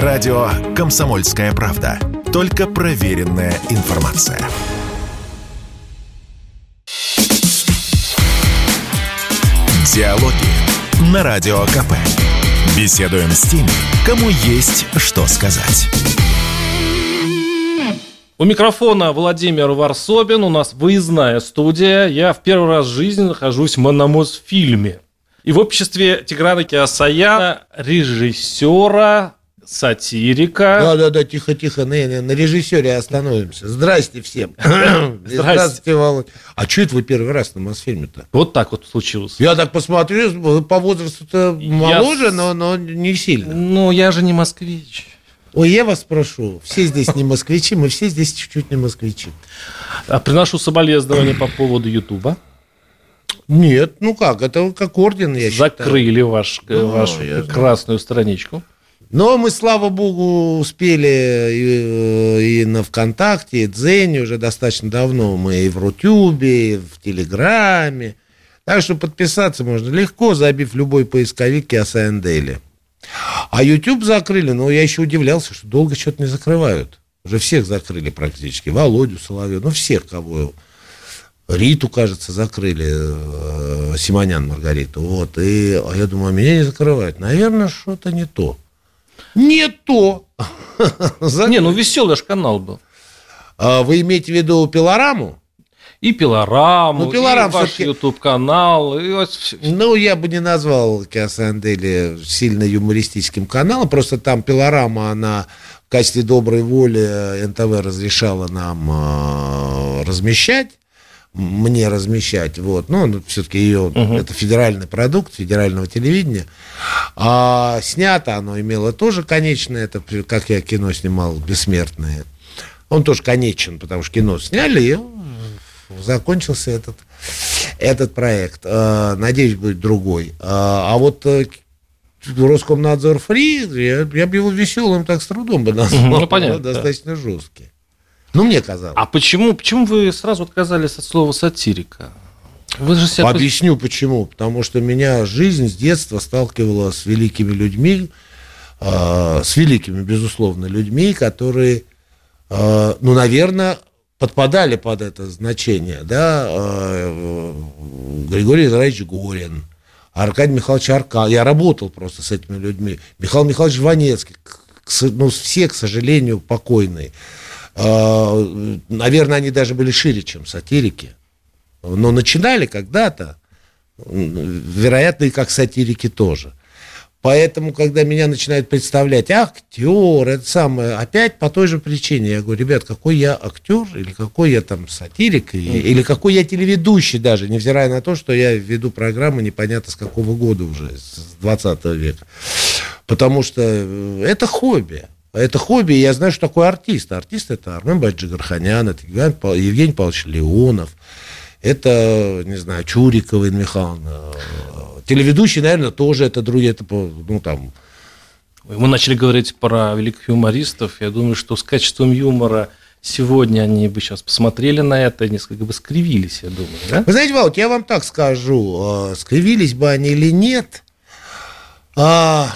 Радио «Комсомольская правда». Только проверенная информация. Диалоги на Радио КП. Беседуем с теми, кому есть что сказать. У микрофона Владимир Варсобин, у нас выездная студия. Я в первый раз в жизни нахожусь в Мономосфильме. И в обществе Тиграна Киасаяна, режиссера, сатирика. Да, да, да, тихо, тихо, на, на, на режиссере остановимся. Здрасте всем. Здрасте. Володь. А что это вы первый раз на Мосфильме-то? Вот так вот случилось. Я так посмотрю, по возрасту-то моложе, но, но не сильно. Ну, я же не москвич. Ой, я вас прошу, все здесь не москвичи, мы все здесь чуть-чуть не москвичи. А приношу соболезнования по поводу Ютуба. Нет, ну как, это как орден, я считаю. Закрыли ваш, Ну, вашу я красную страничку. Но мы, слава богу, успели и, и на ВКонтакте, и Дзене уже достаточно давно. Мы и в Рутюбе, и в Телеграме. Так что подписаться можно легко, забив любой поисковик Киасайн Дейли. А YouTube закрыли, но я еще удивлялся, что долго что-то не закрывают. Уже всех закрыли практически. Володю Соловьев, ну всех, кого... Риту, кажется, закрыли, э, Симонян Маргариту. Вот. И а я думаю, а меня не закрывают. Наверное, что-то не то. Не то. Не, ну веселый аж канал был. А Вы имеете в виду пилораму? И пилораму, Ну, пилорам и ваш YouTube-канал. И Ну, я бы не назвал Киасандели сильно юмористическим каналом, просто там пилорама, она в качестве доброй воли НТВ разрешала нам э, размещать, мне размещать, вот, ну, все-таки ее, это федеральный продукт федерального телевидения, а снято оно имело тоже конечное, это, как я кино снимал, «Бессмертное», он тоже конечен, потому что кино сняли, и закончился этот, этот проект. Э, Надеюсь, будет другой. А а вот э, Роскомнадзор фри, я, я бы его веселым так с трудом бы назвал. Ну, понятно, Он да. Достаточно жесткий. Ну, мне казалось. А почему, почему вы сразу отказались от слова сатирика? Вы же себя... Объясню почему. Потому что меня жизнь с детства сталкивала с великими людьми, э, с великими, безусловно, людьми, которые, э, ну, наверное, подпадали под это значение. Да? Э, Григорий Израилевич Горин, Аркадий Михайлович Аркан. Я работал просто с этими людьми. Михаил Михайлович Жванецкий, к- ну, все, к сожалению, покойные. Э, Наверное, они даже были шире, чем сатирики. Но начинали когда-то, вероятно, и как сатирики тоже. Поэтому, когда меня начинают представлять актер, это самое, опять по той же причине. Я говорю, ребят, какой я актер, или какой я там сатирик, или, или какой я телеведущий даже, невзирая на то, что я веду программы непонятно с какого года уже, с 20 века. Потому что это хобби. Это хобби, я знаю, что такое артист. Артист это Армен Баджигарханян, это Евгений Пав- Евгений Павлович Леонов, это, не знаю, Чурикова Инна Михайловна. Телеведущий, наверное, тоже это другие, это, ну, там, Мы начали говорить про великих юмористов. Я думаю, что с качеством юмора сегодня они бы сейчас посмотрели на это несколько бы скривились, я думаю, да? Вы знаете, Ваут, я вам так скажу, э, скривились бы они или нет, а,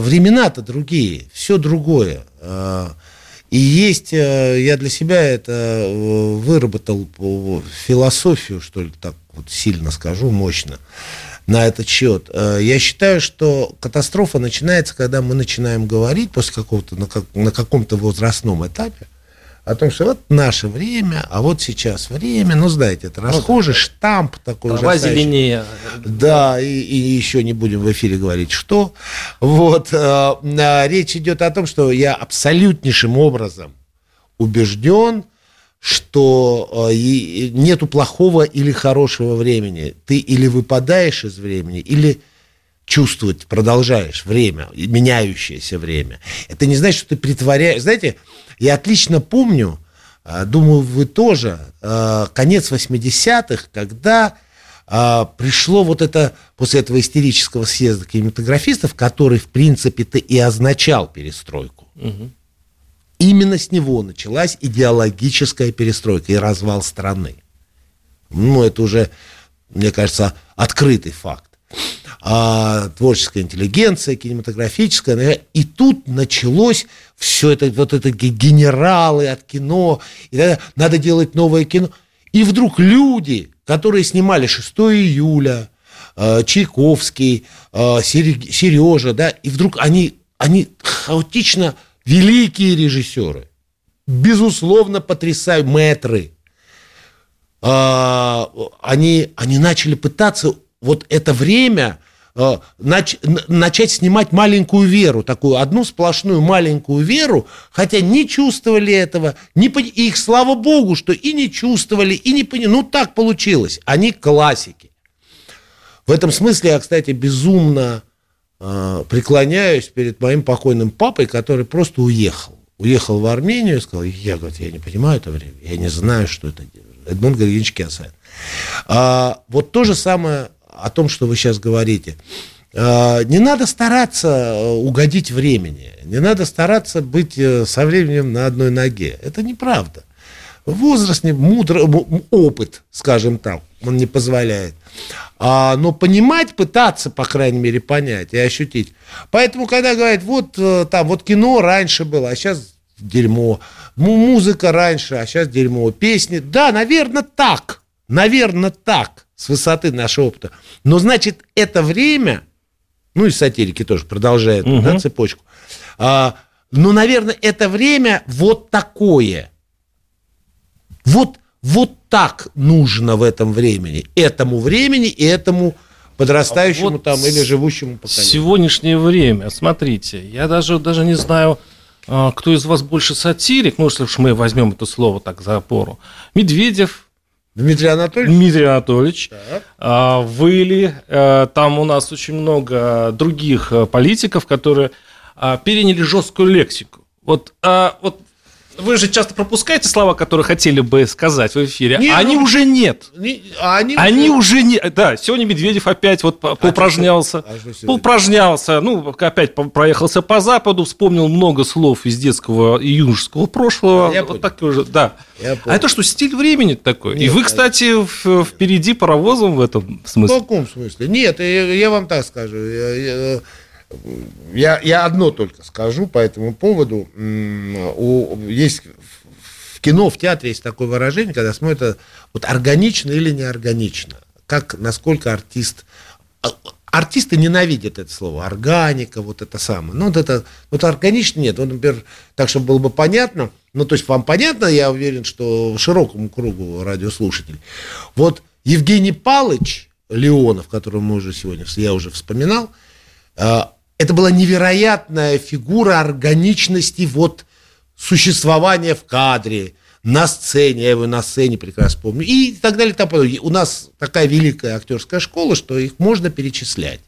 времена-то другие, все другое. Э, И есть, э, я для себя это э, выработал э, философию, что ли, так вот сильно скажу, мощно, на этот счет. Э, Я считаю, что катастрофа начинается, когда мы начинаем говорить после какого-то, на, как- на каком-то возрастном этапе, о том, что вот наше время, а вот сейчас время, ну, знаете, это расхожий штамп такой Трава ужасающий. зеленее. Да, и, и еще не будем в эфире говорить, что. Вот, э, а, речь идет о том, что я абсолютнейшим образом убежден, что э, нету плохого или хорошего времени. Ты или выпадаешь из времени, или чувствовать продолжаешь время, меняющееся время. Это не значит, что ты притворяешь. Знаете, я отлично помню, а, думаю, вы тоже, а, конец 80-х, когда а, пришло вот это, после этого истерического съезда кинематографистов, который, в принципе-то, и означал перестройку. Именно с него началась идеологическая перестройка и развал страны. Ну, это уже, мне кажется, открытый факт. А, творческая интеллигенция, кинематографическая. И тут началось все это, вот это генералы от кино, и тогда надо делать новое кино. И вдруг люди, которые снимали 6 июля, а, Чайковский, а, Сережа, да, и вдруг они, они хаотично великие режиссеры, безусловно, потрясают мэтры. А, они, они начали пытаться вот это время а, нач, начать снимать маленькую веру, такую одну сплошную маленькую веру, хотя не чувствовали этого, не, и их, слава богу, что и не чувствовали, и не поняли. Ну, так получилось. Они классики. В этом смысле я, кстати, безумно э, преклоняюсь перед моим покойным папой, который просто уехал. Уехал в Армению и сказал, я, говорит, я не понимаю это время, я не знаю, что это Эдмунд Григорьевич Киасаян. А, вот то же самое о том, что вы сейчас говорите. А, не надо стараться э, угодить времени, не надо стараться быть э, со временем на одной ноге. Это неправда. Возраст, мудр, опыт, скажем так, он не позволяет. А, но понимать, пытаться, по крайней мере, понять и ощутить. Поэтому, когда говорят, вот э, там, вот кино раньше было, а сейчас дерьмо, музыка раньше, а сейчас дерьмо, песни, да, наверное, так, наверное, так, с высоты нашего опыта. Но, значит, это время, ну и сатирики тоже продолжают угу. да, цепочку, а, но, наверное, это время вот такое. Вот вот так нужно в этом времени, этому времени и этому подрастающему а вот там или живущему поколению. Сегодняшнее время, смотрите, я даже, даже не знаю, а, кто из вас больше сатирик, ну, если уж мы возьмем это слово так за опору. Медведев, Дмитрий Анатольевич? Дмитрий Анатольевич. Так. А, Выли. А, там у нас очень много других политиков, которые переняли жесткую лексику. Вот, вот вы же часто пропускаете слова, которые хотели бы сказать в эфире, не, а они ну, уже нет. Не, а они, они уже... уже не... Да, сегодня Медведев опять вот а поупражнялся. А поупражнялся, ну, опять проехался по Западу, вспомнил много слов из детского и юношеского прошлого. Я вот так уже, да. Я а это что, стиль времени такой? Нет, и вы, кстати, в, впереди паровозом в этом смысле. В каком смысле? Нет, я, я вам так скажу. Я, я, я, я одно только скажу по этому поводу. У, есть в кино, в театре есть такое выражение, когда смотрят, вот органично или неорганично. Как, насколько артист... А, артисты ненавидят это слово, органика, вот это самое. Ну, вот это, вот органично нет. Вот, например, так, чтобы было бы понятно, ну, то есть вам понятно, я уверен, что широкому кругу радиослушателей. Вот Евгений Палыч Леонов, которого мы уже сегодня, я уже вспоминал, а, это была невероятная фигура органичности вот существования в кадре, на сцене, я его на сцене прекрасно помню, и так далее. Так далее. У нас такая великая актерская школа, что их можно перечислять.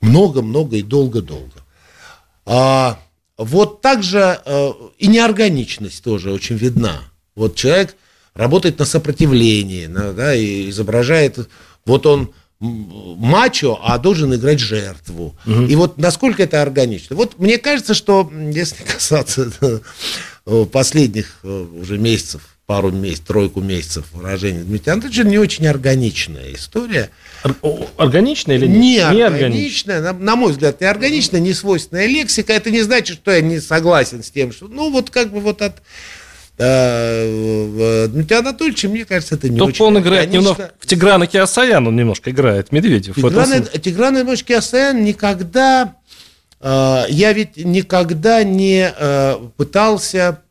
Много-много и долго-долго. А, вот также э, и неорганичность тоже очень видна. Вот человек работает на сопротивлении, да, и изображает, вот он мачо, а должен играть жертву. Угу. И вот насколько это органично. Вот мне кажется, что если касаться э, последних э, уже месяцев, пару месяцев, тройку месяцев выражений Дмитрия Анатольевича, не очень органичная история. Органичная или нет? Не, не органичная, на, на мой взгляд, не органичная, не свойственная лексика. Это не значит, что я не согласен с тем, что, ну, вот как бы вот от Дмитрия Анатольевича, мне кажется, это не Только очень. он играет Конечно, немного... В Тиграна Киасаян он немножко играет, Медведев. Тигран, Тигран Иванович Киасаян никогда... Э, я ведь никогда не э, пытался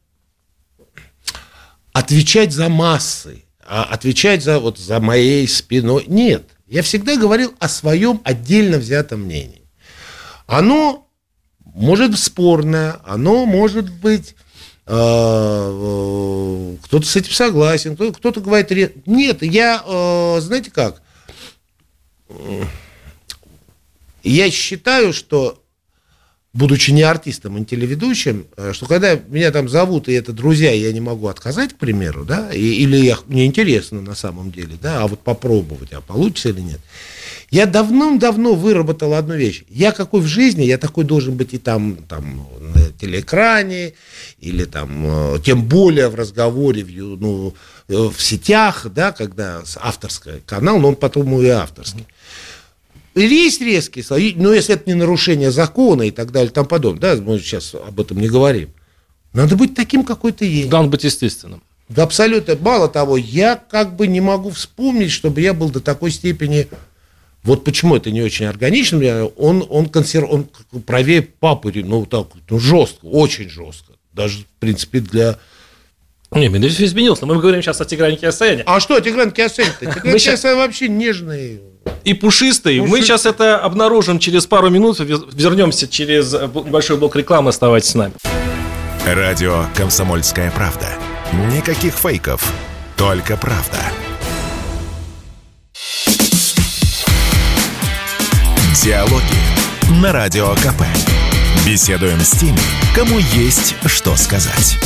отвечать за массы, а отвечать за, вот, за моей спиной. Нет. Я всегда говорил о своем отдельно взятом мнении. Оно может быть спорное, оно может быть э, кто-то с этим согласен, кто-то говорит, нет, я, э, знаете как, я считаю, что, будучи не артистом, а телеведущим, э, что когда меня там зовут, и это друзья, я не могу отказать, к примеру, да, или я, мне интересно на самом деле, да, а вот попробовать, а получится или нет, я давным-давно выработал одну вещь. Я какой в жизни, я такой должен быть и там, там на телеэкране, или там, э, тем более в разговоре, в, ну, э, в сетях, да, когда авторский канал, но он потом и авторский. есть резкие слова, но если это не нарушение закона и так далее, там подобное, да, мы сейчас об этом не говорим. Надо быть таким, какой ты есть. Надо быть естественным. Да абсолютно. Мало того, я как бы не могу вспомнить, чтобы я был до такой степени... Вот почему это не очень органично, он, он, консер... он правее папы, ну, так, ну, жестко, очень жестко. Даже, в принципе, для не, Медведев изменился. Мы говорим сейчас о Тигране Киасаяне. А что Тигран Киасаян-то? Тигран Киасаян вообще нежный. И пушистый. пушистый. Мы сейчас это обнаружим через пару минут. Вернемся через большой блок рекламы. Оставайтесь с нами. Радио «Комсомольская правда». Никаких фейков, только правда. Диалоги на Радио КП. Беседуем с теми, кому есть что сказать.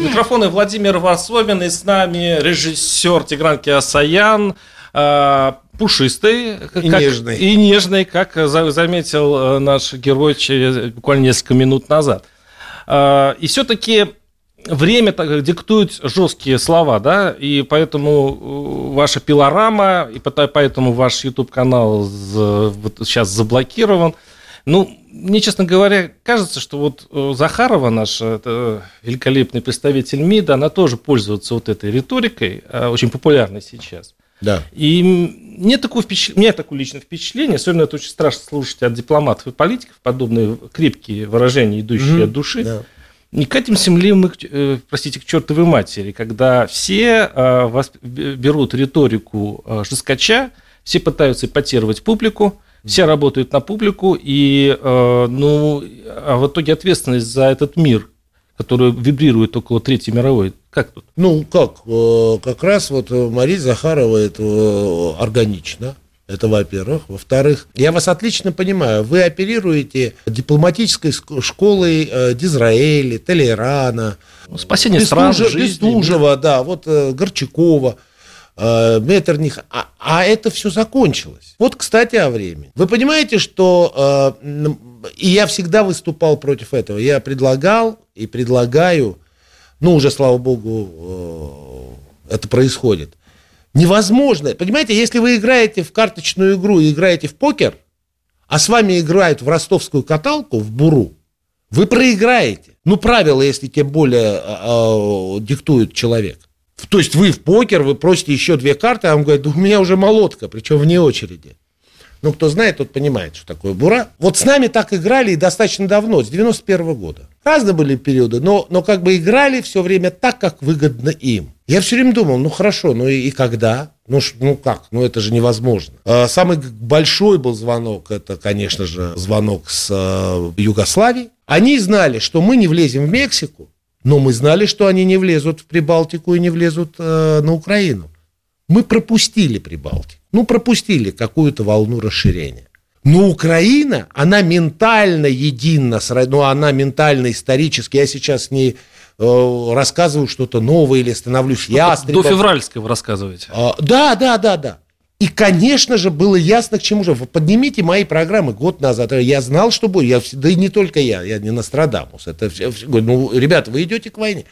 Микрофоны Владимир Варсобин и с нами режиссер Тигран Киасаян, э, пушистый и как, нежный. И нежный, как заметил э, наш герой через, буквально несколько минут назад. Э, и все-таки время так, диктует жесткие слова, да, и поэтому ваша пилорама, и поэтому ваш YouTube-канал сейчас заблокирован. Ну, мне, честно говоря, кажется, что вот э, Захарова, наша это великолепный представитель МИДа, она тоже пользуется вот этой риторикой, э, очень популярной сейчас. Да. И мне такое впечатление, у меня такое личное впечатление, особенно это очень страшно слушать от дипломатов и политиков, подобные крепкие выражения, идущие mm-hmm. от души. Да. Не катимся ли мы, э, простите, к чертовой матери, когда все берут риторику жескача, все пытаются ипотировать публику, все работают на публику, и э, ну, а в итоге ответственность за этот мир, который вибрирует около Третьей мировой, как тут? Ну, как? Э, как раз вот Мария Захарова это э, органично. Это во-первых. Во-вторых, я вас отлично понимаю, вы оперируете дипломатической школой Дизраэля, Толерана, ну, спасение стран, Бестужева, да, вот Горчакова. Э, Меттерних, а, а это все закончилось. Вот, кстати, о времени. Вы понимаете, что э, и я всегда выступал против этого. Я предлагал и предлагаю, ну, уже, слава богу, э, это происходит. Невозможно. Понимаете, если вы играете в карточную игру и играете в покер, а с вами играют в ростовскую каталку, в буру, вы проиграете. Ну, правила, если тем более э, диктует человек. То есть вы в покер, вы просите еще две карты, а он говорит, у меня уже молотка, причем вне очереди. Ну, кто знает, тот понимает, что такое бура. Вот с нами так играли и достаточно давно, с 91 -го года. Разные были периоды, но, но как бы играли все время так, как выгодно им. Я все время думал, ну хорошо, ну и, и когда? Ну, ну как? Ну это же невозможно. А, самый большой был звонок, это, конечно же, звонок с э, Югославии. Они знали, что мы не влезем в Мексику, но мы знали, что они не влезут в Прибалтику и не влезут э, на Украину. Мы пропустили Прибалтику. Ну, пропустили какую-то волну расширения. Но Украина, она ментально едина, ну, она ментально исторически. Я сейчас не э, рассказываю что-то новое или становлюсь ястребом. До февральского рассказываете. А, да, да, да, да. И, конечно же, было ясно, к чему же. Поднимите мои программы год назад. Я знал, что будет. Я, да и не только я, я не Нострадамус. Это все, ну, ребята, вы идете к войне.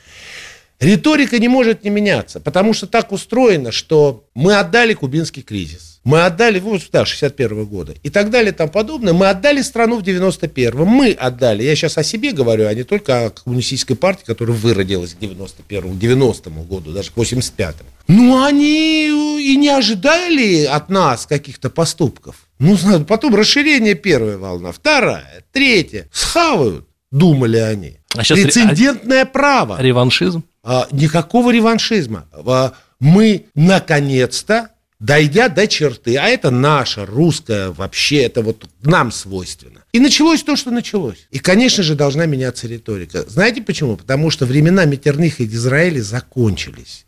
Риторика не может не меняться, потому что так устроено, что мы отдали кубинский кризис. Мы отдали, вот, да, 61 года и так далее тому подобное. Мы отдали страну в 91-м. Мы отдали, я сейчас о себе говорю, а не только о коммунистической партии, которая выродилась к 91-му, к 90-му году, даже к 85-му. Ну, они и не ожидали от нас каких-то поступков. Ну, потом расширение первая волна, вторая, третья. Схавают, думали они. А сейчас Прецедентное ре... право. Реваншизм? А, никакого реваншизма. А, мы, наконец-то, дойдя до черты, а это наша, русская, вообще, это вот нам свойственно. И началось то, что началось. И, конечно же, должна меняться риторика. Знаете почему? Потому что времена Метерных и Израиля закончились.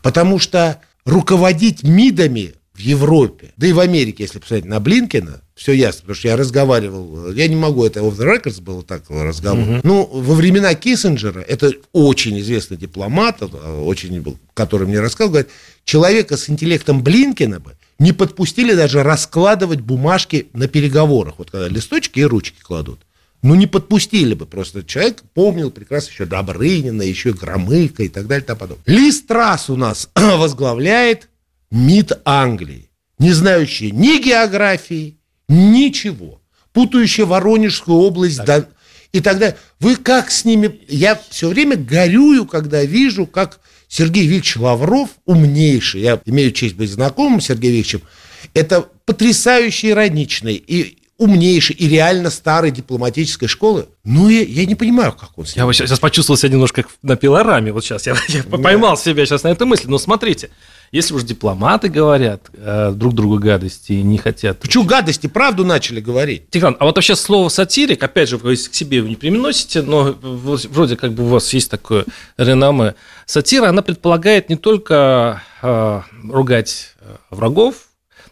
Потому что руководить МИДами Европе, да и в Америке, если посмотреть на Блинкина, все ясно, потому что я разговаривал, я не могу, это off the records был так разговор. Угу. Ну, во времена Киссинджера, это очень известный дипломат, очень, который мне рассказал, говорит, человека с интеллектом Блинкина бы не подпустили даже раскладывать бумажки на переговорах, вот когда листочки и ручки кладут. Ну, не подпустили бы просто. Человек помнил прекрасно еще Добрынина, еще Громыка и так далее. И тому подобное. Ли Страс у нас возглавляет МИД Англии. не знающие ни географии, ничего, путающие Воронежскую область да, и так далее. Вы как с ними... Я все время горюю, когда вижу, как Сергей Викторович Лавров, умнейший, я имею честь быть знакомым с Сергеем Викторовичем, это потрясающий ироничный и умнейший и реально старой дипломатической школы. Ну, я, я не понимаю, как он... Я вот сейчас, сейчас почувствовал себя немножко как на пилораме. Вот сейчас я, я да. поймал себя сейчас на этой мысли. Но смотрите, если уж дипломаты говорят э, друг другу гадости и не хотят... Почему гадости? Правду начали говорить. Тигран, а вот вообще слово сатирик, опять же, вы к себе не применосите, но вроде как бы у вас есть такое реноме. Сатира, она предполагает не только э, ругать э, врагов,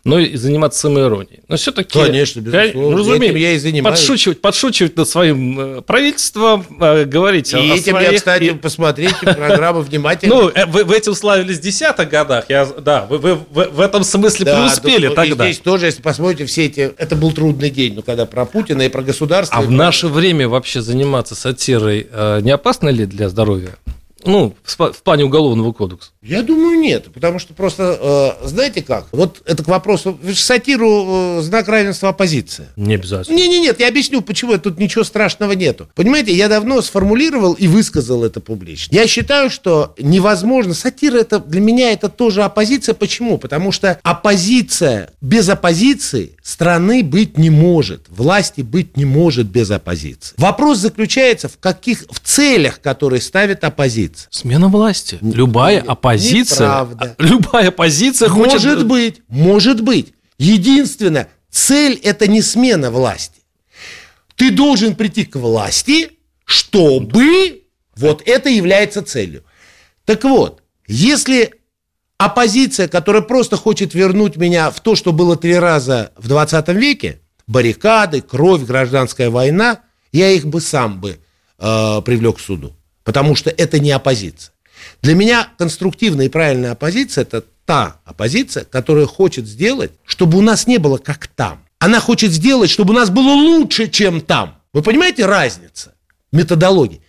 но и заниматься самоиронией. Но все-таки... Конечно, безусловно. Ну, разумеется, этим я и занимаюсь. Подшучивать, подшучивать над своим э, правительством, э, говорить и о этим своих... я, кстати, и... посмотрите программу внимательно. Ну, э, вы, вы этим славились в десятых годах. Я, да, вы, вы, вы в этом смысле да, преуспели да, тогда. И здесь тоже, если посмотрите, все эти... Это был трудный день, ну, когда про Путина и про государство. А в наше время вообще заниматься сатирой не опасно ли для здоровья? Ну, в плане уголовного кодекса. Я думаю, нет, потому что просто, э, знаете как, вот это к вопросу, сатиру э, знак равенства оппозиция. Не обязательно. Не, не, нет, я объясню, почему тут ничего страшного нету. Понимаете, я давно сформулировал и высказал это публично. Я считаю, что невозможно, сатира это, для меня это тоже оппозиция. Почему? Потому что оппозиция, без оппозиции страны быть не может, власти быть не может без оппозиции. Вопрос заключается в каких, в целях, которые ставит оппозиция. Смена власти. Любая оппозиция позиция, Неправда. любая позиция может хочет... Может быть, может быть. Единственное, цель – это не смена власти. Ты должен прийти к власти, чтобы вот это является целью. Так вот, если оппозиция, которая просто хочет вернуть меня в то, что было три раза в 20 веке, баррикады, кровь, гражданская война, я их бы сам бы э, привлек к суду. Потому что это не оппозиция. Для меня конструктивная и правильная оппозиция – это та оппозиция, которая хочет сделать, чтобы у нас не было как там. Она хочет сделать, чтобы у нас было лучше, чем там. Вы понимаете разницу методологии?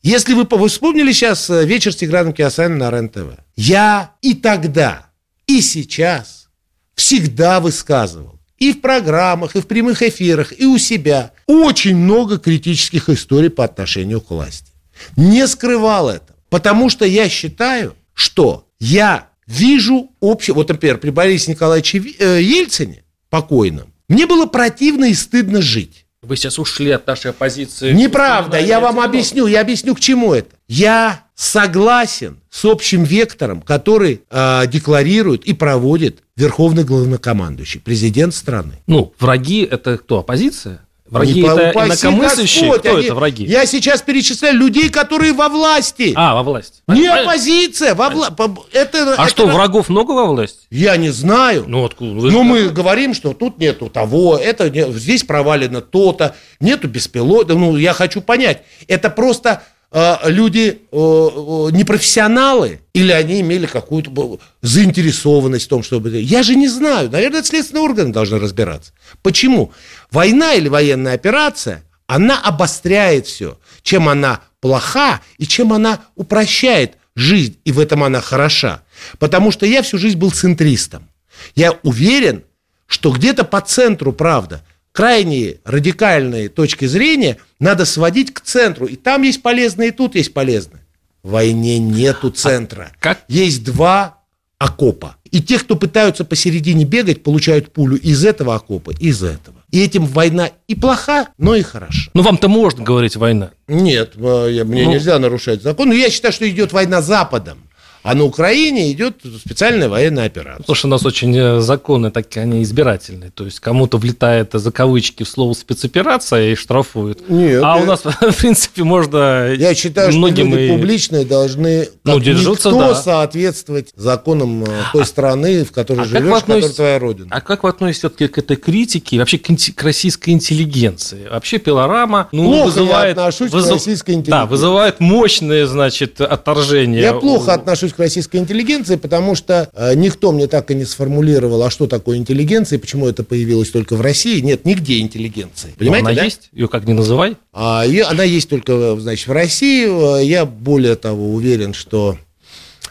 Если вы, вы вспомнили сейчас э, вечер с Тиграном Киасаном на РЕН-ТВ, я и тогда, и сейчас всегда высказывал и в программах, и в прямых эфирах, и у себя очень много критических историй по отношению к власти. Не скрывал это. Потому что я считаю, что я вижу общее... Вот, например, при Борисе Николаевиче э, Ельцине, покойном, мне было противно и стыдно жить. Вы сейчас ушли от нашей оппозиции. Неправда, я вам объясню, я объясню, к чему это. Я согласен с общим вектором, который э, декларирует и проводит верховный главнокомандующий, президент страны. Ну, враги это кто, оппозиция? Враги не это инакомыслящие? Господь, Кто они, это враги? Я сейчас перечисляю людей, которые во власти. А, во власти. Не Понятно. оппозиция, во вла... это, А это... что, врагов много во власти? Я не знаю. Ну, откуда? Вы Но мы говорим, что тут нету того, это здесь провалено то-то, нету беспилотного. Ну, я хочу понять. Это просто э, люди э, непрофессионалы или они имели какую-то заинтересованность в том, чтобы... Я же не знаю. Наверное, следственные органы должны разбираться. Почему? Война или военная операция, она обостряет все. Чем она плоха и чем она упрощает жизнь, и в этом она хороша. Потому что я всю жизнь был центристом. Я уверен, что где-то по центру, правда, крайние радикальные точки зрения надо сводить к центру. И там есть полезные, и тут есть полезные. В войне нету центра. А как? Есть два окопа. И те, кто пытаются посередине бегать, получают пулю из этого окопа, из этого. И этим война и плоха, но и хороша. Ну, вам-то можно говорить война. Нет, э, мне ну... нельзя нарушать закон. Но я считаю, что идет война Западом. А на Украине идет специальная военная операция. Потому что у нас очень э, законы такие, они избирательные. То есть кому-то влетает за кавычки в слово спецоперация и штрафуют. Нет, а я... у нас, в принципе, можно Я считаю, многим что люди и... публичные должны ну, держаться, никто да. соответствовать законам э, той а, страны, в которой а живешь, в которой твоя родина. А как вы относитесь к этой критике, вообще к, к российской интеллигенции? Вообще пилорама ну, плохо вызывает... я отношусь вызов... к российской интеллигенции. Да, вызывает мощное, значит, отторжение. Я плохо отношусь к российской интеллигенции, потому что э, никто мне так и не сформулировал, а что такое интеллигенция, и почему это появилось только в России. Нет, нигде интеллигенции. Понимаете, она да? есть? Ее как не называй? А, ее, она есть только, значит, в России. Я более того уверен, что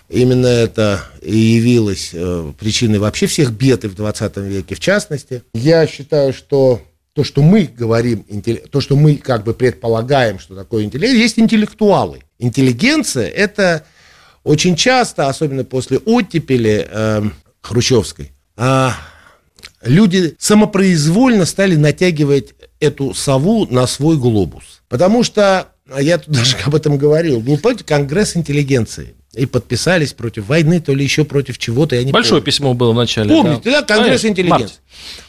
именно это и явилось э, причиной вообще всех бед и в 20 веке в частности. Я считаю, что то, что мы говорим, то, что мы как бы предполагаем, что такое интеллект, есть интеллектуалы. Интеллигенция – это очень часто, особенно после оттепели э, хрущевской, э, люди самопроизвольно стали натягивать эту сову на свой глобус. Потому что, а я тут даже об этом говорил, был, помните, Конгресс интеллигенции. И подписались против войны, то ли еще против чего-то, я не Большое помню. письмо было в начале. Помните, да, да Конгресс Конечно, интеллигенции.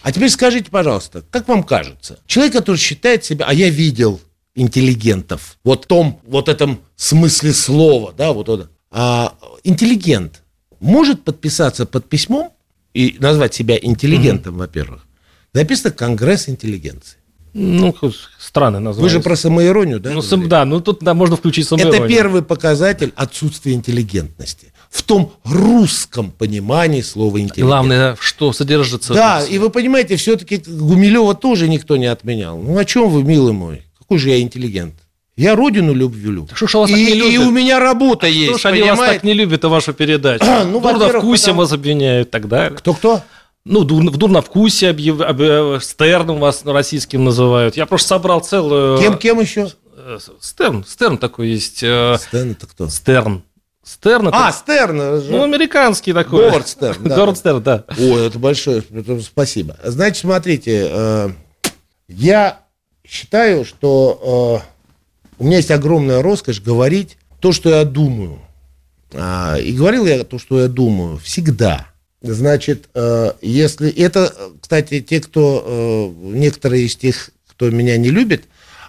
А теперь скажите, пожалуйста, как вам кажется, человек, который считает себя, а я видел интеллигентов, вот в том, вот этом смысле слова, да, вот это, а, интеллигент может подписаться под письмом и назвать себя интеллигентом, угу. во-первых. Написано Конгресс интеллигенции. Ну, странное название. Вы же про самоиронию, да? Ну, сам, да, ну тут да, можно включить самоиронию. Это первый показатель отсутствия интеллигентности. В том русском понимании слова интеллигент. Главное, что содержится. Да, и вы понимаете, все-таки Гумилева тоже никто не отменял. Ну, о чем вы, милый мой? Какой же я интеллигент? Я родину люблю. Так что ж вас и, не любят? и у меня работа а есть, Что ж они вас так не любят, а вашу передачу? ну, Дурновкусие потому... вас обвиняют далее. Кто-кто? Ну, в дурновкусие объяв... Об... Стерном вас российским называют. Я просто собрал целую... Кем, кем еще? Э, Стерн, Стерн такой есть. Э, Стерн это кто? Стерн. Стерн это... А, Стерн. Ну, американский такой. Говард Стерн. Да. Говард Стерн, да. Ой, это большое, спасибо. Значит, смотрите, э, я считаю, что у меня есть огромная роскошь говорить то, что я думаю. А, и говорил я то, что я думаю, всегда. Значит, э, если это, кстати, те, кто, э, некоторые из тех, кто меня не любит,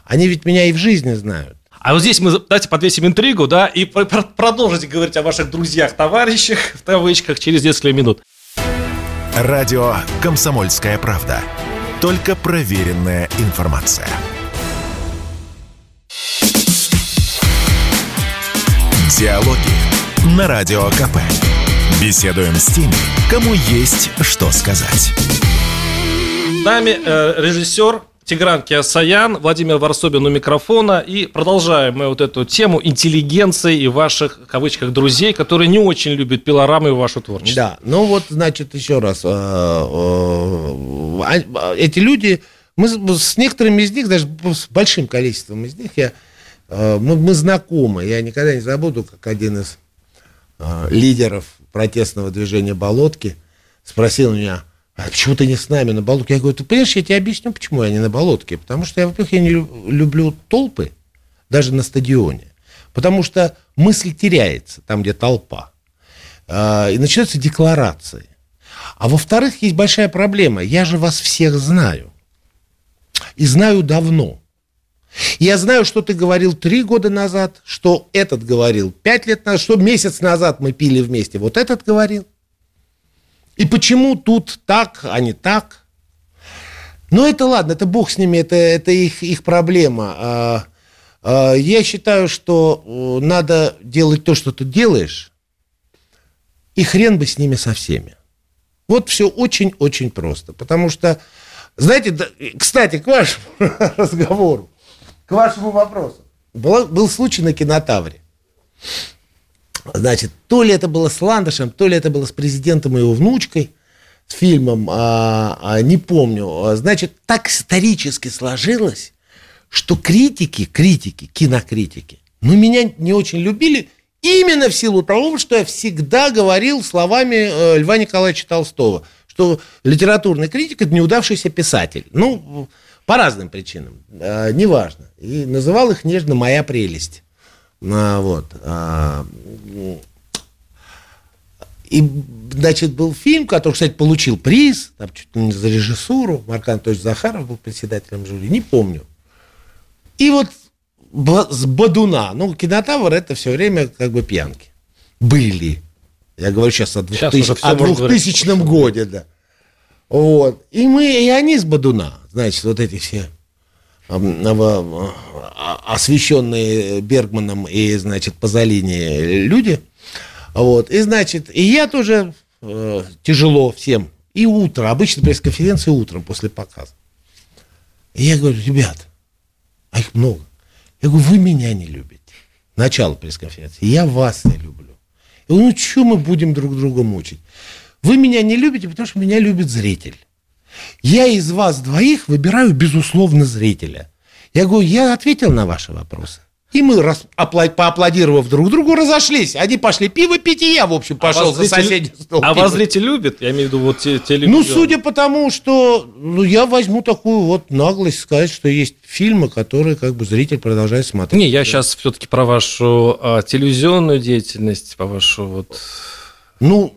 они ведь меня и в жизни знают. А вот здесь мы, давайте подвесим интригу, да, и продолжите говорить о ваших друзьях, товарищах, в кавычках, через несколько минут. Радио «Комсомольская правда». Только проверенная информация. Диалоги на Радио КП. Беседуем с теми, кому есть что сказать. С нами э, режиссер Тигран Киасаян, Владимир Варсобин у микрофона. И продолжаем мы вот эту тему интеллигенции и ваших, в кавычках, друзей, которые не очень любят пилорамы и вашу творчество. Да, ну вот, значит, еще раз. Э, э, а, эти люди, мы с некоторыми из них, даже с большим количеством из них, я мы, мы знакомы. Я никогда не забуду, как один из э, лидеров протестного движения «Болотки» спросил меня, а почему ты не с нами на болотке? Я говорю, ты понимаешь, я тебе объясню, почему я не на болотке. Потому что я, во-первых, я не люблю толпы, даже на стадионе. Потому что мысль теряется там, где толпа. Э, и начинаются декларации. А во-вторых, есть большая проблема. Я же вас всех знаю. И знаю давно. Я знаю, что ты говорил три года назад, что этот говорил пять лет назад, что месяц назад мы пили вместе, вот этот говорил. И почему тут так, а не так? Но это ладно, это бог с ними, это, это их, их проблема. А, а, я считаю, что э, надо делать то, что ты делаешь, и хрен бы с ними со всеми. Вот все очень-очень просто. Потому что, знаете, кстати, к вашему разговору, к вашему вопросу. Был, был случай на кинотавре. Значит, то ли это было с Ландышем, то ли это было с президентом и его внучкой, с фильмом, а, а, не помню. Значит, так исторически сложилось, что критики, критики, кинокритики, ну, меня не очень любили именно в силу того, что я всегда говорил словами э, Льва Николаевича Толстого, что литературный критик – это неудавшийся писатель. Ну, по разным причинам, э, неважно. И называл их нежно «моя прелесть». А, вот. А, и, значит, был фильм, который, кстати, получил приз, там, чуть ли не за режиссуру. Марк Анатольевич Захаров был председателем жюри, не помню. И вот с Бадуна, ну, кинотавр это все время как бы пьянки. Были. Я говорю сейчас о, 2000, о 2000 годе, да. Вот. И мы, и они с Бадуна, значит, вот эти все освещенные Бергманом и, значит, Пазолини люди. Вот. И, значит, и я тоже э, тяжело всем. И утро, обычно пресс-конференции утром после показа. И я говорю, ребят, а их много. Я говорю, вы меня не любите. Начало пресс-конференции. Я вас не люблю. Я говорю, ну что мы будем друг друга мучить? Вы меня не любите, потому что меня любит зритель. Я из вас двоих выбираю, безусловно, зрителя. Я говорю, я ответил на ваши вопросы. И мы, апла- поаплодировав друг другу, разошлись. Они пошли пиво пить, и я, в общем, пошел вас за соседний стол. А вас зритель любит? Я имею в виду вот те, телевизион. ну, судя по тому, что ну, я возьму такую вот наглость сказать, что есть фильмы, которые как бы зритель продолжает смотреть. Не, я сейчас все-таки про вашу а, телевизионную деятельность, по вашу вот... Ну,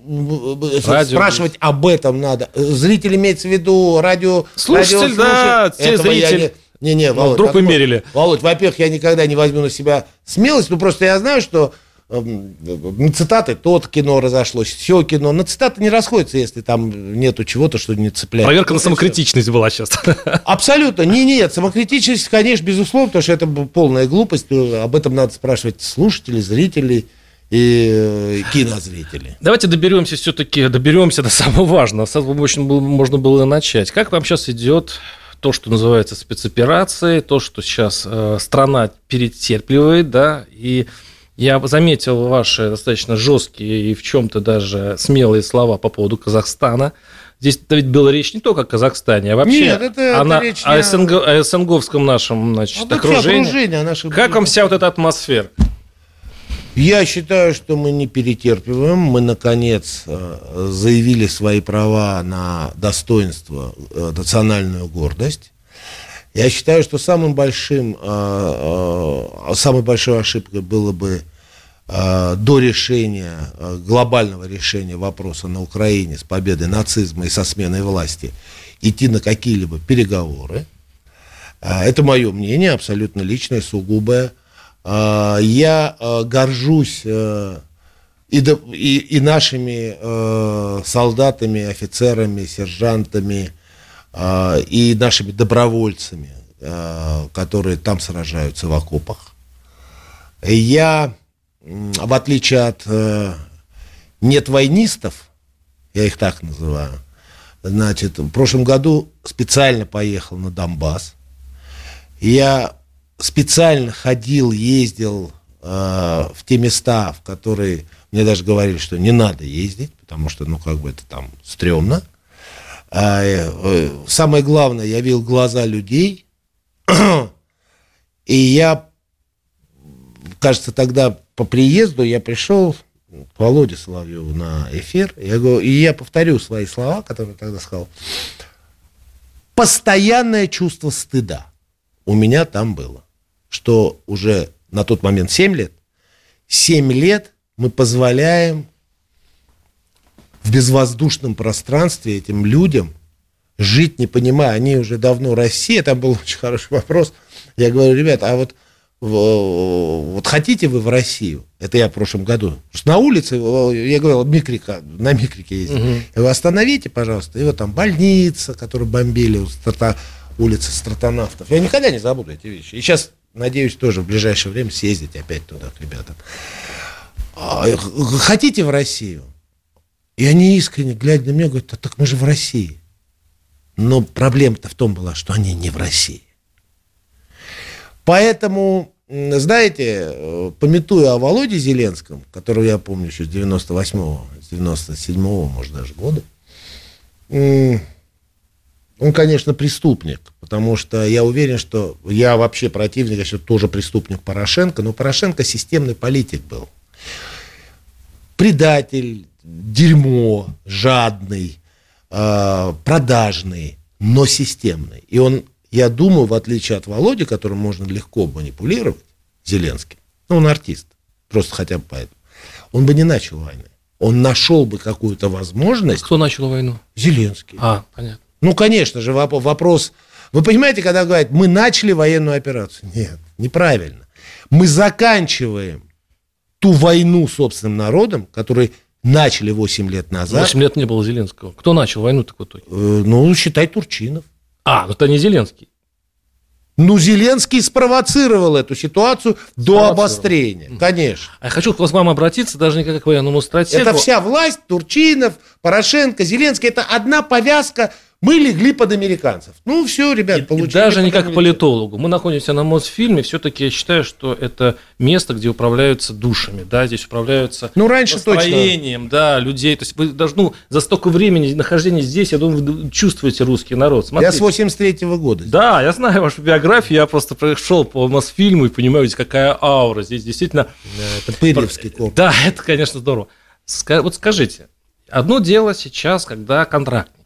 Радио спрашивать об этом надо. Зритель имеется в виду радио... Слушатель, радиослушатель. да, я телезритель. Не, не, не, Ну, Володь, вдруг вы мерили. Володь, во-первых, я никогда не возьму на себя смелость, ну просто я знаю, что эм, на цитаты тот кино разошлось, все кино. На цитаты не расходятся, если там нету чего-то, что не цепляет. Проверка на всё. самокритичность была сейчас. Абсолютно. Не, нет, самокритичность, конечно, безусловно, потому что это полная глупость. Об этом надо спрашивать слушателей, зрителей и э, кинозрителей. Давайте доберемся все-таки, доберемся до самого важного. С этого очень было- можно было начать. Как вам сейчас идет то, что называется спецоперацией, то, что сейчас э, страна перетерпливает, да, и я заметил ваши достаточно жесткие и в чем-то даже смелые слова по поводу Казахстана. Здесь ведь была речь не только о Казахстане, а вообще Нет, это- это о, на- речь о СНГ о СНГовском нашем значит, А окружении. окружение, Как вам вся вот эта атмосфера? Я считаю, что мы не перетерпиваем. Мы, наконец, э, заявили свои права на достоинство, э, национальную гордость. Я считаю, что самым большим, э, самой большой ошибкой было бы до решения, глобального решения вопроса на Украине с победой нацизма и со сменой власти идти на какие-либо переговоры. Это мое мнение, абсолютно личное, сугубое. А, Я э, горжусь э, и, и- и нашими э, солдатами, офицерами, сержантами, э, и нашими добровольцами, которые там сражаются в окопах. Я, в отличие от э, нет войнистов, я их так называю, значит, в прошлом году специально поехал на Донбасс. Я специально ходил, ездил э, в те места, в которые мне даже говорили, что не надо ездить, потому что, ну, как бы это там стрёмно. А, э, э, самое главное, я видел глаза людей, и я, кажется, тогда по приезду я пришел к Володе Соловьеву на эфир, я говорю, и я повторю свои слова, которые тогда сказал. Постоянное чувство стыда у меня там было, что уже на тот момент 7 лет, 7 лет мы позволяем в безвоздушном пространстве этим людям жить, не понимая, они уже давно Россия, там был очень хороший вопрос, я говорю, ребята, а вот, вот хотите вы в Россию? Это я в прошлом году. Что на улице, я говорил, микрика, на микрике ездил. Я говорю, остановите, пожалуйста, и вот там больница, которую бомбили, улица стратонавтов. Я никогда не забуду эти вещи. И сейчас, надеюсь, тоже в ближайшее время съездить опять туда к ребятам. А, Хотите в Россию? И они искренне, глядя на меня, говорят, «А так мы же в России. Но проблема-то в том была, что они не в России. Поэтому, знаете, э, пометуя о Володе Зеленском, которого я помню еще с 98-го, с 97-го, может, даже года, он, конечно, преступник, потому что я уверен, что я вообще противник, конечно, тоже преступник Порошенко, но Порошенко системный политик был. Предатель, дерьмо, жадный, э, продажный, но системный. И он, я думаю, в отличие от Володи, которым можно легко манипулировать, Зеленским, ну, он артист, просто хотя бы поэтому, он бы не начал войны. Он нашел бы какую-то возможность, Кто начал войну? Зеленский. А, понятно. Ну, конечно же, воп- вопрос... Вы понимаете, когда говорят, мы начали военную операцию? Нет, неправильно. Мы заканчиваем ту войну собственным народом, который начали 8 лет назад. 8 лет не было Зеленского. Кто начал войну так в итоге? Э, ну, считай, Турчинов. А, ну это не Зеленский. Ну, Зеленский спровоцировал эту ситуацию до обострения. Конечно. А я хочу к вам обратиться даже не как к военному стратегу. Это вся власть, Турчинов, Порошенко, Зеленский, это одна повязка Мы легли под американцев. Ну, все, ребят, И, получили. и даже не как политологу. Мы находимся на Мосфильме, все-таки я считаю, что это место, где управляются душами, да, здесь управляются Ну, раньше точно. настроением, да, людей. То есть вы даже, ну, за столько времени нахождения здесь, я думаю, вы чувствуете русский народ. Я Смотрите. с 83 года. Да, я знаю вашу биографию, я просто пришел по Мосфильму и понимаю, здесь какая аура. Здесь действительно... Это Пырьевский корпус. Да, это, конечно, здорово. Вот скажите, одно дело сейчас, когда контрактники.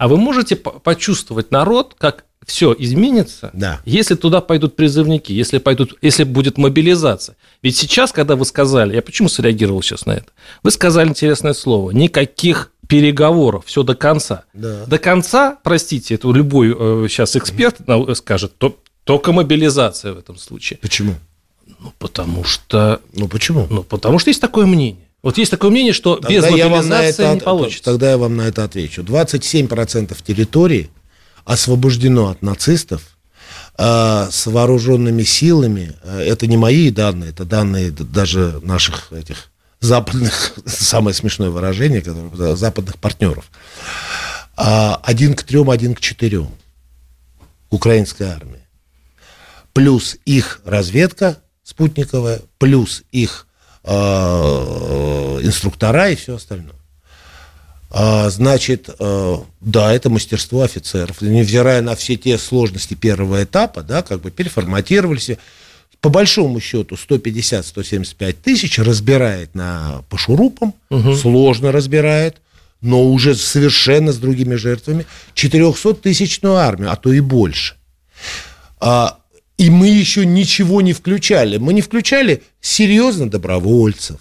А вы можете по- почувствовать народ, как все изменится, Да. если туда пойдут призывники, если, пойдут, если будет мобилизация. Ведь сейчас, когда вы сказали, я почему среагировал сейчас на это? Вы сказали интересное слово, никаких переговоров, все до конца. Да. До конца, простите, это любой э, сейчас эксперт на- скажет, то, только мобилизация в этом случае. Почему? Ну, потому что, Ну, почему? ну, потому что есть такое мнение. Вот есть такое мнение, что без Тогда я вам на мобилизации это не получится. Тогда я вам на это отвечу. 27% территории освобождено от нацистов э, с вооруженными силами. Э, Это не мои данные, это данные даже наших этих западных, самое смешное выражение, которое, западных партнеров. А, Один к трем, один к четырем украинской армии. Плюс их разведка спутниковая, плюс их инструктора и все остальное. А, значит, э, да, это мастерство офицеров. Невзирая на все те сложности первого этапа, да, как бы переформатировались. По большому счету 150-175 тысяч разбирает на, по шурупам, сложно разбирает, но уже совершенно с другими жертвами. 400-тысячную армию, а то и больше. А, и мы еще ничего не включали. Мы не включали серьезно добровольцев.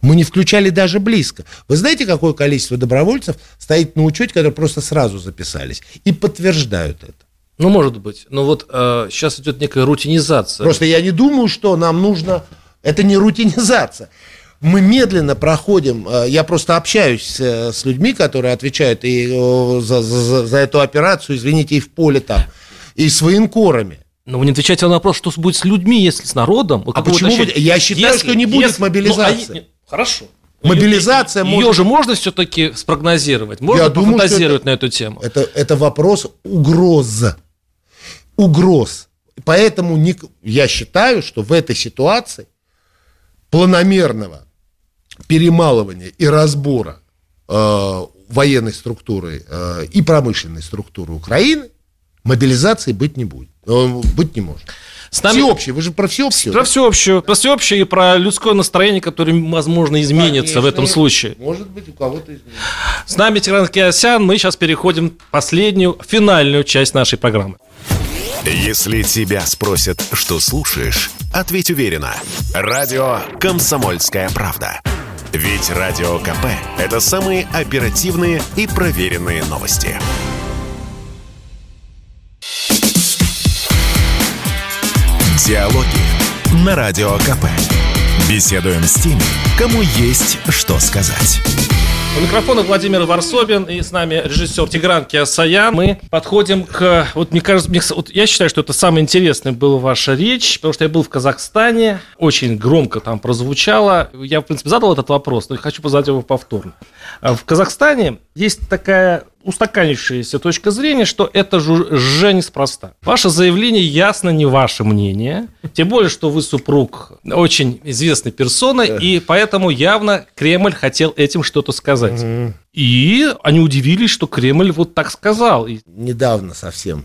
Мы не включали даже близко. Вы знаете, какое количество добровольцев стоит на учете, которые просто сразу записались и подтверждают это? Ну, может быть. Но вот э, сейчас идет некая рутинизация. Просто я не думаю, что нам нужно... Это не рутинизация. Мы медленно проходим, э, я просто общаюсь э, с людьми, которые отвечают и э, за, за- за эту операцию, извините, и в поле там, и с военкорами. Но вы не отвечаете на вопрос, что будет с людьми, если с народом. Вы А почему будет- я считаю, что не будет мобилизации. ну, а е- Хорошо. Мобилизация Ее, может- же можно все-таки спрогнозировать, можно Я думаю, пофантазировать на эту тему. Это, это вопрос угроз. Угроз. Поэтому не- я считаю, что в этой ситуации планомерного перемалывания и разбора э, военной структуры э, и промышленной структуры Украины мобилизации быть не будет. Э, быть не может. С нами- Всеобщее, вы же про всеобщее. Про всеобщее, про всеобщее и про людское настроение, которое, возможно, изменится в этом случае. Может быть, у кого-то изменится. С нами Тигран Киасян. Мы сейчас переходим в последнюю, финальную часть нашей программы. Если тебя спросят, что слушаешь, ответь уверенно. Радио «Комсомольская правда». Ведь Радио КП – это самые оперативные и проверенные новости. Диалоги на Радио КП. Беседуем с теми, кому есть что сказать. У микрофона Владимир Варсобин и с нами режиссер Тигран Киасаян. Мы подходим к... Вот мне кажется, мне, вот я считаю, что это самое интересное была ваша речь, потому что я был в Казахстане, очень громко там прозвучало. Я, в принципе, задал этот вопрос, но хочу задать его повторно. А В Казахстане есть такая устаканившаяся точка зрения, что это же неспроста. Ваше заявление ясно не ваше мнение, тем более, что вы супруг очень известной персоны, и поэтому явно Кремль хотел этим что-то сказать. И они удивились, что Кремль вот так сказал. Недавно совсем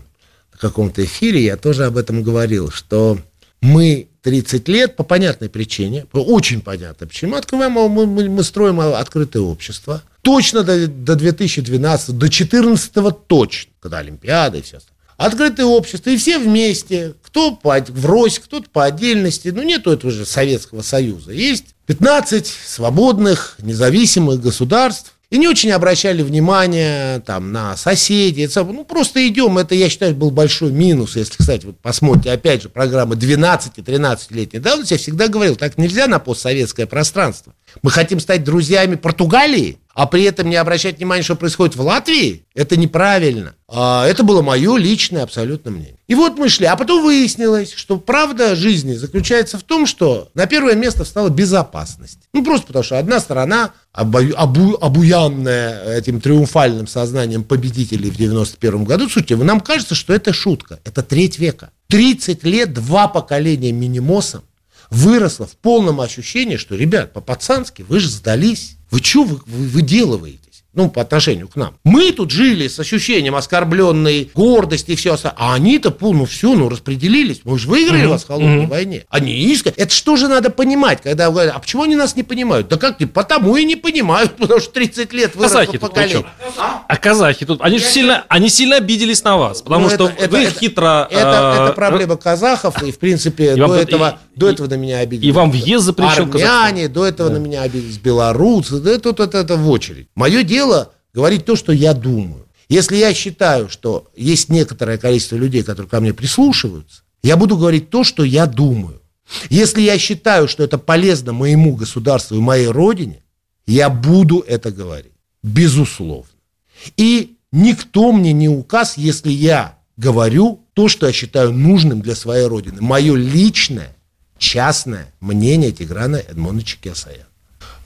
в каком-то эфире я тоже об этом говорил, что мы 30 лет по понятной причине, очень понятной причине, мы открываем, мы, мы- мы строим открытое общество. Точно до, до 2012, до 2014 точно, когда Олимпиада и все. Открытое общество, и все вместе, кто по, врозь, кто-то по отдельности, ну нету этого же Советского Союза. Есть 15 свободных, независимых государств, и не очень обращали внимание там, на соседей. Это. Ну, просто идем. Это, я считаю, был большой минус. Если, кстати, вы посмотрите, опять же, программы 12-13-летней давности, я всегда говорил, так нельзя на постсоветское пространство. Мы хотим стать друзьями Португалии, а при этом не обращать внимания, что происходит в Латвии, это неправильно. А это было мое личное абсолютно мнение. И вот мы шли, а потом выяснилось, что правда жизни заключается в том, что на первое место встала безопасность. Ну, просто потому что одна сторона, обу, обу, обуянная этим триумфальным сознанием победителей в 91 году, слушайте, нам кажется, что это шутка, это треть века. 30 лет, два поколения минимосом выросло в полном ощущении, что, ребят, по-пацански вы же сдались. Вы что вы, вы выделываете? Ну, по отношению к нам. Мы тут жили с ощущением оскорбленной гордости и все остальное, а они-то, ну, все, ну, распределились. Мы же выиграли mm-hmm. вас в холодной mm-hmm. войне. Они искренне. Это что же надо понимать, когда говорят, а почему они нас не понимают? Да как ты? Потому и не понимают, потому что 30 лет выросло казахи поколение. А? а казахи тут, они же сильно, они сильно обиделись на вас, потому ну, что это, вы это, хитро... Это, это, это проблема казахов, и, в принципе, до, этого, и, до этого на меня обиделись. И вам въезд запрещен Армяне, до этого да. на меня обиделись белорусы, это, это, это, это в очередь. Мое дело дело говорить то, что я думаю. Если я считаю, что есть некоторое количество людей, которые ко мне прислушиваются, я буду говорить то, что я думаю. Если я считаю, что это полезно моему государству и моей родине, я буду это говорить. Безусловно. И никто мне не указ, если я говорю то, что я считаю нужным для своей родины. Мое личное, частное мнение Тиграна Эдмоновича Киасаяна.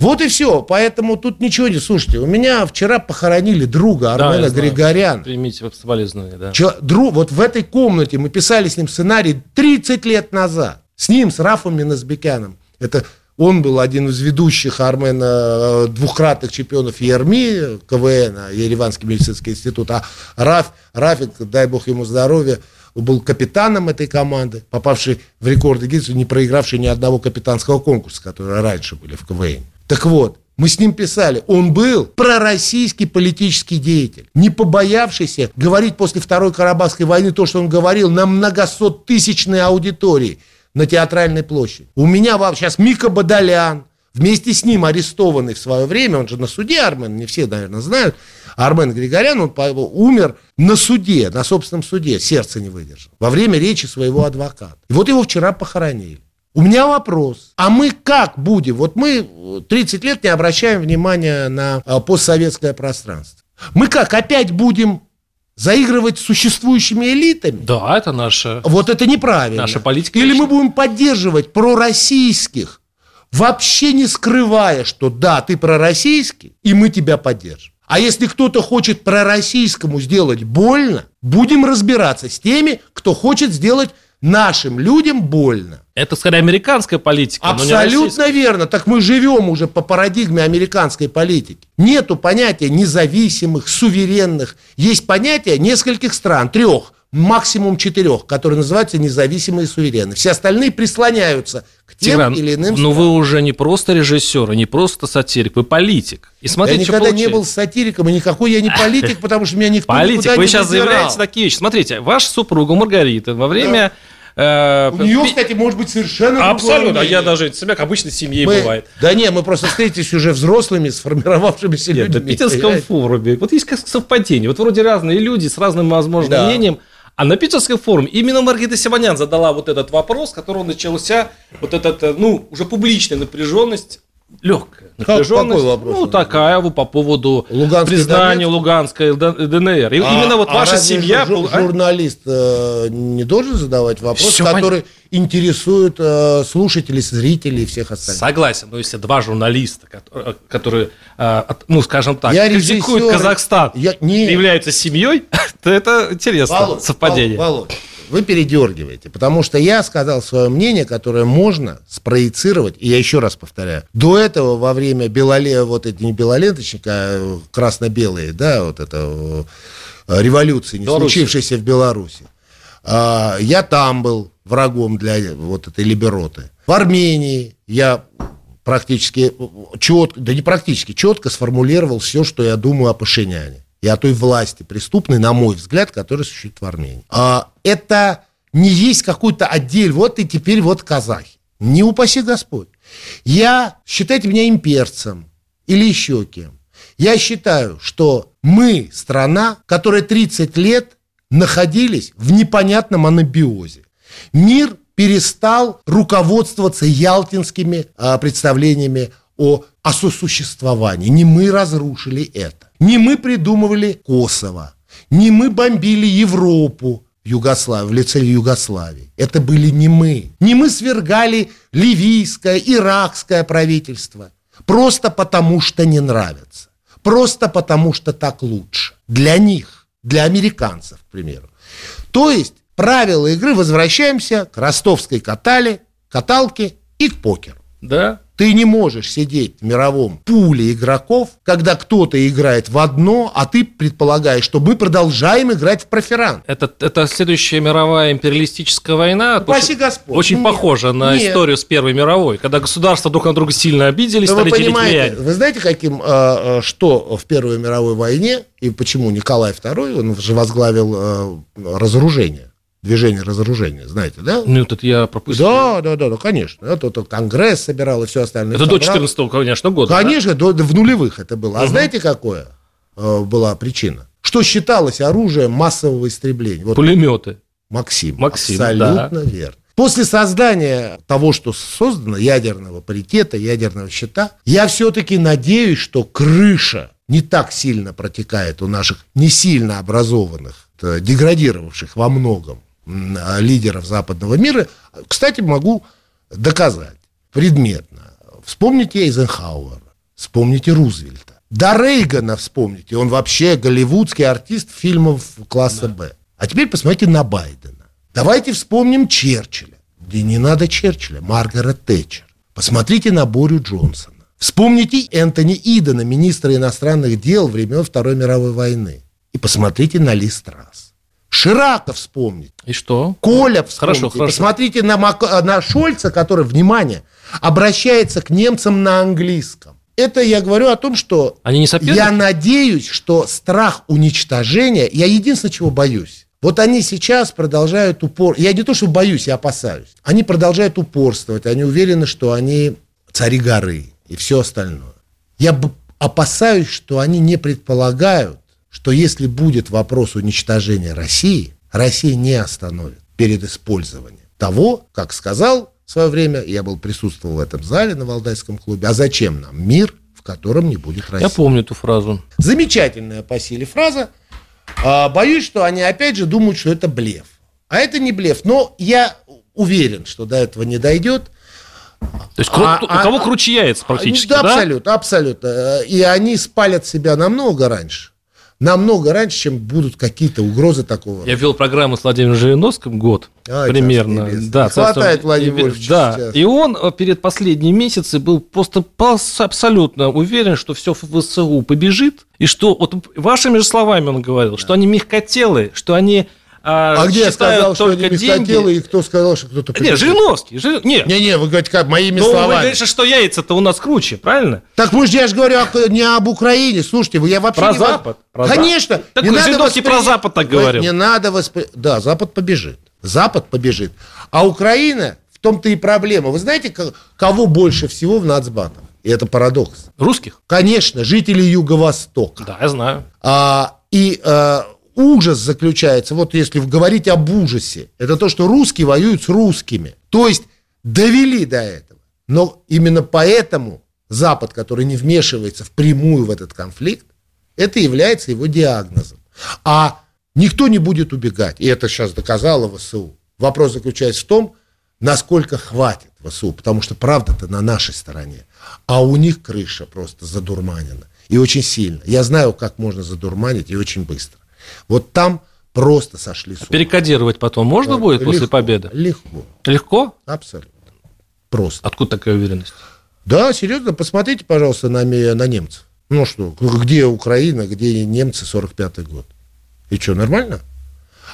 Вот и все. Поэтому тут ничего не... Слушайте, у меня вчера похоронили друга Армена да, Григорян. Примите соболезнования, да. Че, друг, вот в этой комнате мы писали с ним сценарий 30 лет назад. С ним, с Рафом Миназбекяном. Это он был один из ведущих Армена, э, двухкратных чемпионов ЕРМИ, КВН, Ереванский медицинский институт. А Раф, Рафик, дай бог ему здоровья, был капитаном этой команды, попавший в рекорды Гиннесса, не проигравший ни одного капитанского конкурса, которые раньше были в КВН. Так вот, мы с ним писали, он был пророссийский политический деятель, не побоявшийся говорить после Второй Карабахской войны то, что он говорил на многосоттысячной аудитории на театральной площади. У меня сейчас Мика Бадалян, вместе с ним арестованный в свое время, он же на суде Армен, не все, наверное, знают, Армен Григорян, он умер на суде, на собственном суде, сердце не выдержал, во время речи своего адвоката. И вот его вчера похоронили. У меня вопрос. А мы как будем? Вот мы 30 лет не обращаем внимания на а, постсоветское пространство. Мы как, опять будем заигрывать с существующими элитами? Да, это наша... Вот это неправильно. Наша политика. Или мы будем поддерживать пророссийских, вообще не скрывая, что да, ты пророссийский, и мы тебя поддержим. А если кто-то хочет пророссийскому сделать больно, будем разбираться с теми, кто хочет сделать нашим людям больно. Это скорее американская политика. Абсолютно верно. Так мы живем уже по парадигме американской политики. Нету понятия независимых, суверенных. Есть понятие нескольких стран, трех, максимум четырех, которые называются независимые и суверенные. Все остальные прислоняются к тем Тигран, или иным Но вы уже не просто режиссер, не просто сатирик, вы политик. И смотрите, я никогда не был сатириком, и никакой я не политик, потому что меня никто Политик, вы сейчас заявляете такие вещи. Смотрите, ваша супруга Маргарита во время Э, У нее, кстати, может быть совершенно Абсолютно. А я даже себя, как обычно, семьей мы, бывает. Да не, мы просто встретились уже взрослыми, сформировавшимися Нет, людьми. На питерском форуме. Вот есть как совпадение. Вот вроде разные люди с разным возможным да. мнением. А на питерском форуме именно Маргарита Симонян задала вот этот вопрос, который начался, вот этот, э, ну, уже публичная напряженность легкая напряженность. Какой вопрос? Ну, такая вот по поводу Луганской признания Донецк? Луганской ДНР. И а, именно вот а ваша семья... Жур, а? журналист э, не должен задавать вопрос, Все который понятно. интересует э, слушателей, зрителей и всех остальных. Согласен, но если два журналиста, которые, которые э, ну, скажем так, я критикуют режиссер, Казахстан, я, не... являются семьей, то это интересно, Володь, совпадение. Володь, вы передергиваете, потому что я сказал свое мнение, которое можно спроецировать, и я еще раз повторяю, до этого во время белоле, вот эти не белоленточника, а красно-белые, да, вот это э, революции, не Беларусь. случившейся в Беларуси, а, я там был врагом для вот этой либероты. В Армении я практически четко, да не практически, четко сформулировал все, что я думаю о Пашиняне и о той власти преступной, на мой взгляд, которая существует в Армении. А это не есть какой-то отдель, вот и теперь вот казахи. Не упаси Господь. Я, считайте меня имперцем или еще кем. Я считаю, что мы страна, которая 30 лет находились в непонятном анабиозе. Мир перестал руководствоваться ялтинскими а, представлениями о о сосуществовании. Не мы разрушили это. Не мы придумывали Косово. Не мы бомбили Европу. Югославии, в лице Югославии. Это были не мы. Не мы свергали ливийское, иракское правительство. Просто потому, что не нравится. Просто потому, что так лучше. Для них, для американцев, к примеру. То есть правила игры возвращаемся к ростовской катале, каталке и к покеру. Да. Ты не можешь сидеть в мировом пуле игроков, когда кто-то играет в одно, а ты предполагаешь, что мы продолжаем играть в проферант. Это, это следующая мировая империалистическая война. Упаси очень, Господь. Очень Нет. похожа на Нет. историю с Первой мировой, когда государства друг на друга сильно обиделись, Но стали вы делить понимаете, влияние. вы знаете, каким, э, э, что в Первой мировой войне и почему Николай II, он же возглавил э, разоружение, движение разоружения, знаете, да? Ну, это я пропустил. Да, да, да, да, конечно. Это, это Конгресс собирал и все остальное. Это до Собрал. 14 конечно, года. да? Конечно, до- в нулевых это было. А Мгм. знаете, какое э, была причина? Что считалось оружием массового истребления? Вот Пулеметы. Максим. Максим, Абсолютно верно. После создания того, что создано, ядерного паритета, ядерного щита, я все-таки надеюсь, что крыша не так сильно протекает у наших не сильно образованных, э, деградировавших во многом лидеров западного мира. Кстати, могу доказать предметно. Вспомните Эйзенхауэра, вспомните Рузвельта. Да Рейгана вспомните, он вообще голливудский артист фильмов класса «Б». А теперь посмотрите на Байдена. Давайте вспомним Черчилля. Да не надо Черчилля, Маргарет Тэтчер. Посмотрите на Борю Джонсона. Вспомните Энтони Идена, министра иностранных дел времен Второй мировой войны. И посмотрите на Ли Страс. Ширака вспомните. И что? Коля, вспомните. Хорошо, хорошо. Посмотрите на, Мак- на Шольца, который, внимание, обращается к немцам на английском. Это я говорю о том, что Они не соперники? я надеюсь, что страх уничтожения, я единственное, чего боюсь. Вот они сейчас продолжают упор... Я не то, что боюсь, я опасаюсь. Они продолжают упорствовать, они уверены, что они цари горы и все остальное. Я опасаюсь, что они не предполагают, что если будет вопрос уничтожения России, Россия не остановит перед использованием того, как сказал в свое время, я был присутствовал в этом зале на Валдайском клубе, а зачем нам мир, в котором не будет России? Я помню эту фразу. Замечательная по силе фраза. А, боюсь, что они опять же думают, что это блеф. А это не блеф. Но я уверен, что до этого не дойдет. То есть А- у а- кого круче практически, да, да? абсолютно, абсолютно. И они спалят себя намного раньше. Намного раньше, чем будут какие-то угрозы такого. Я вел программу с Владимиром Жириновским год Ай, примерно. Да, хватает и- Вольфовича Да, сейчас. и он э, перед последние месяцы был просто абсолютно уверен, что все в ВСУ побежит, и что, вот вашими же словами он говорил, что они мягкотелые, что они а, А где я сказал, что они бесхотелы, и кто сказал, что кто-то... Нет? Жириновский. Жир- Нет, Не-не, вы говорите как, моими ну, вы словами. говорите, что яйца-то у нас круче, правильно? Так мы же, я же говорю о- не об Украине. Слушайте, вы- я вообще Про не Запад, про Конечно. Так не надо Жириновский воспри- про Запад так Вы- говорил. Не надо воспри... Да, Запад побежит. Запад побежит. А Украина, в том-то и проблема. Вы знаете, ко- кого больше всего в нацбатах? И это парадокс. Русских? Конечно, жители Юго-Востока. Да, я знаю. А, и а, ужас заключается, вот если говорить об ужасе, это то, что русские воюют с русскими. То есть довели до этого. Но именно поэтому Запад, который не вмешивается впрямую в этот конфликт, это является его диагнозом. А никто не будет убегать. И это сейчас доказало ВСУ. Вопрос заключается в том, насколько хватит ВСУ, потому что правда-то на нашей стороне. А у них крыша просто задурманена. И очень сильно. Я знаю, как можно задурманить, и очень быстро. Вот там просто сошли с ума. Перекодировать потом можно будет после Легко, победы? Легко, Легко? абсолютно. Просто. Откуда такая уверенность? Да, серьезно, посмотрите, пожалуйста, на, на немцев. Ну что, где Украина, где немцы 45-й год? И что, нормально?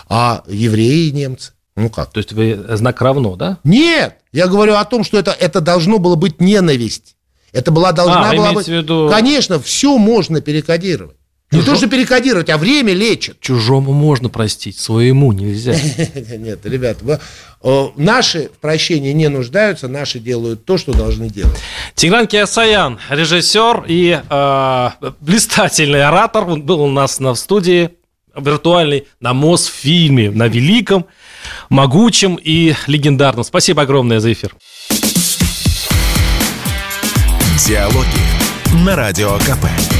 А евреи и немцы? Ну как? То есть вы знак равно, да? Нет, я говорю о том, что это, это должно было быть ненависть. Это была должна А, была быть... в виду- Конечно, все можно перекодировать. Не то, что перекодировать, а время лечит. Чужому можно простить, своему нельзя. Нет, э, наши в прощении не нуждаются, наши делают то, что должны делать. Тигран Киасаян, режиссер и э, блистательный оратор, он был у нас на в студии виртуальный на Мосфильме, на великом, могучем и легендарном. Спасибо огромное за эфир. Диалоги на Радио КП.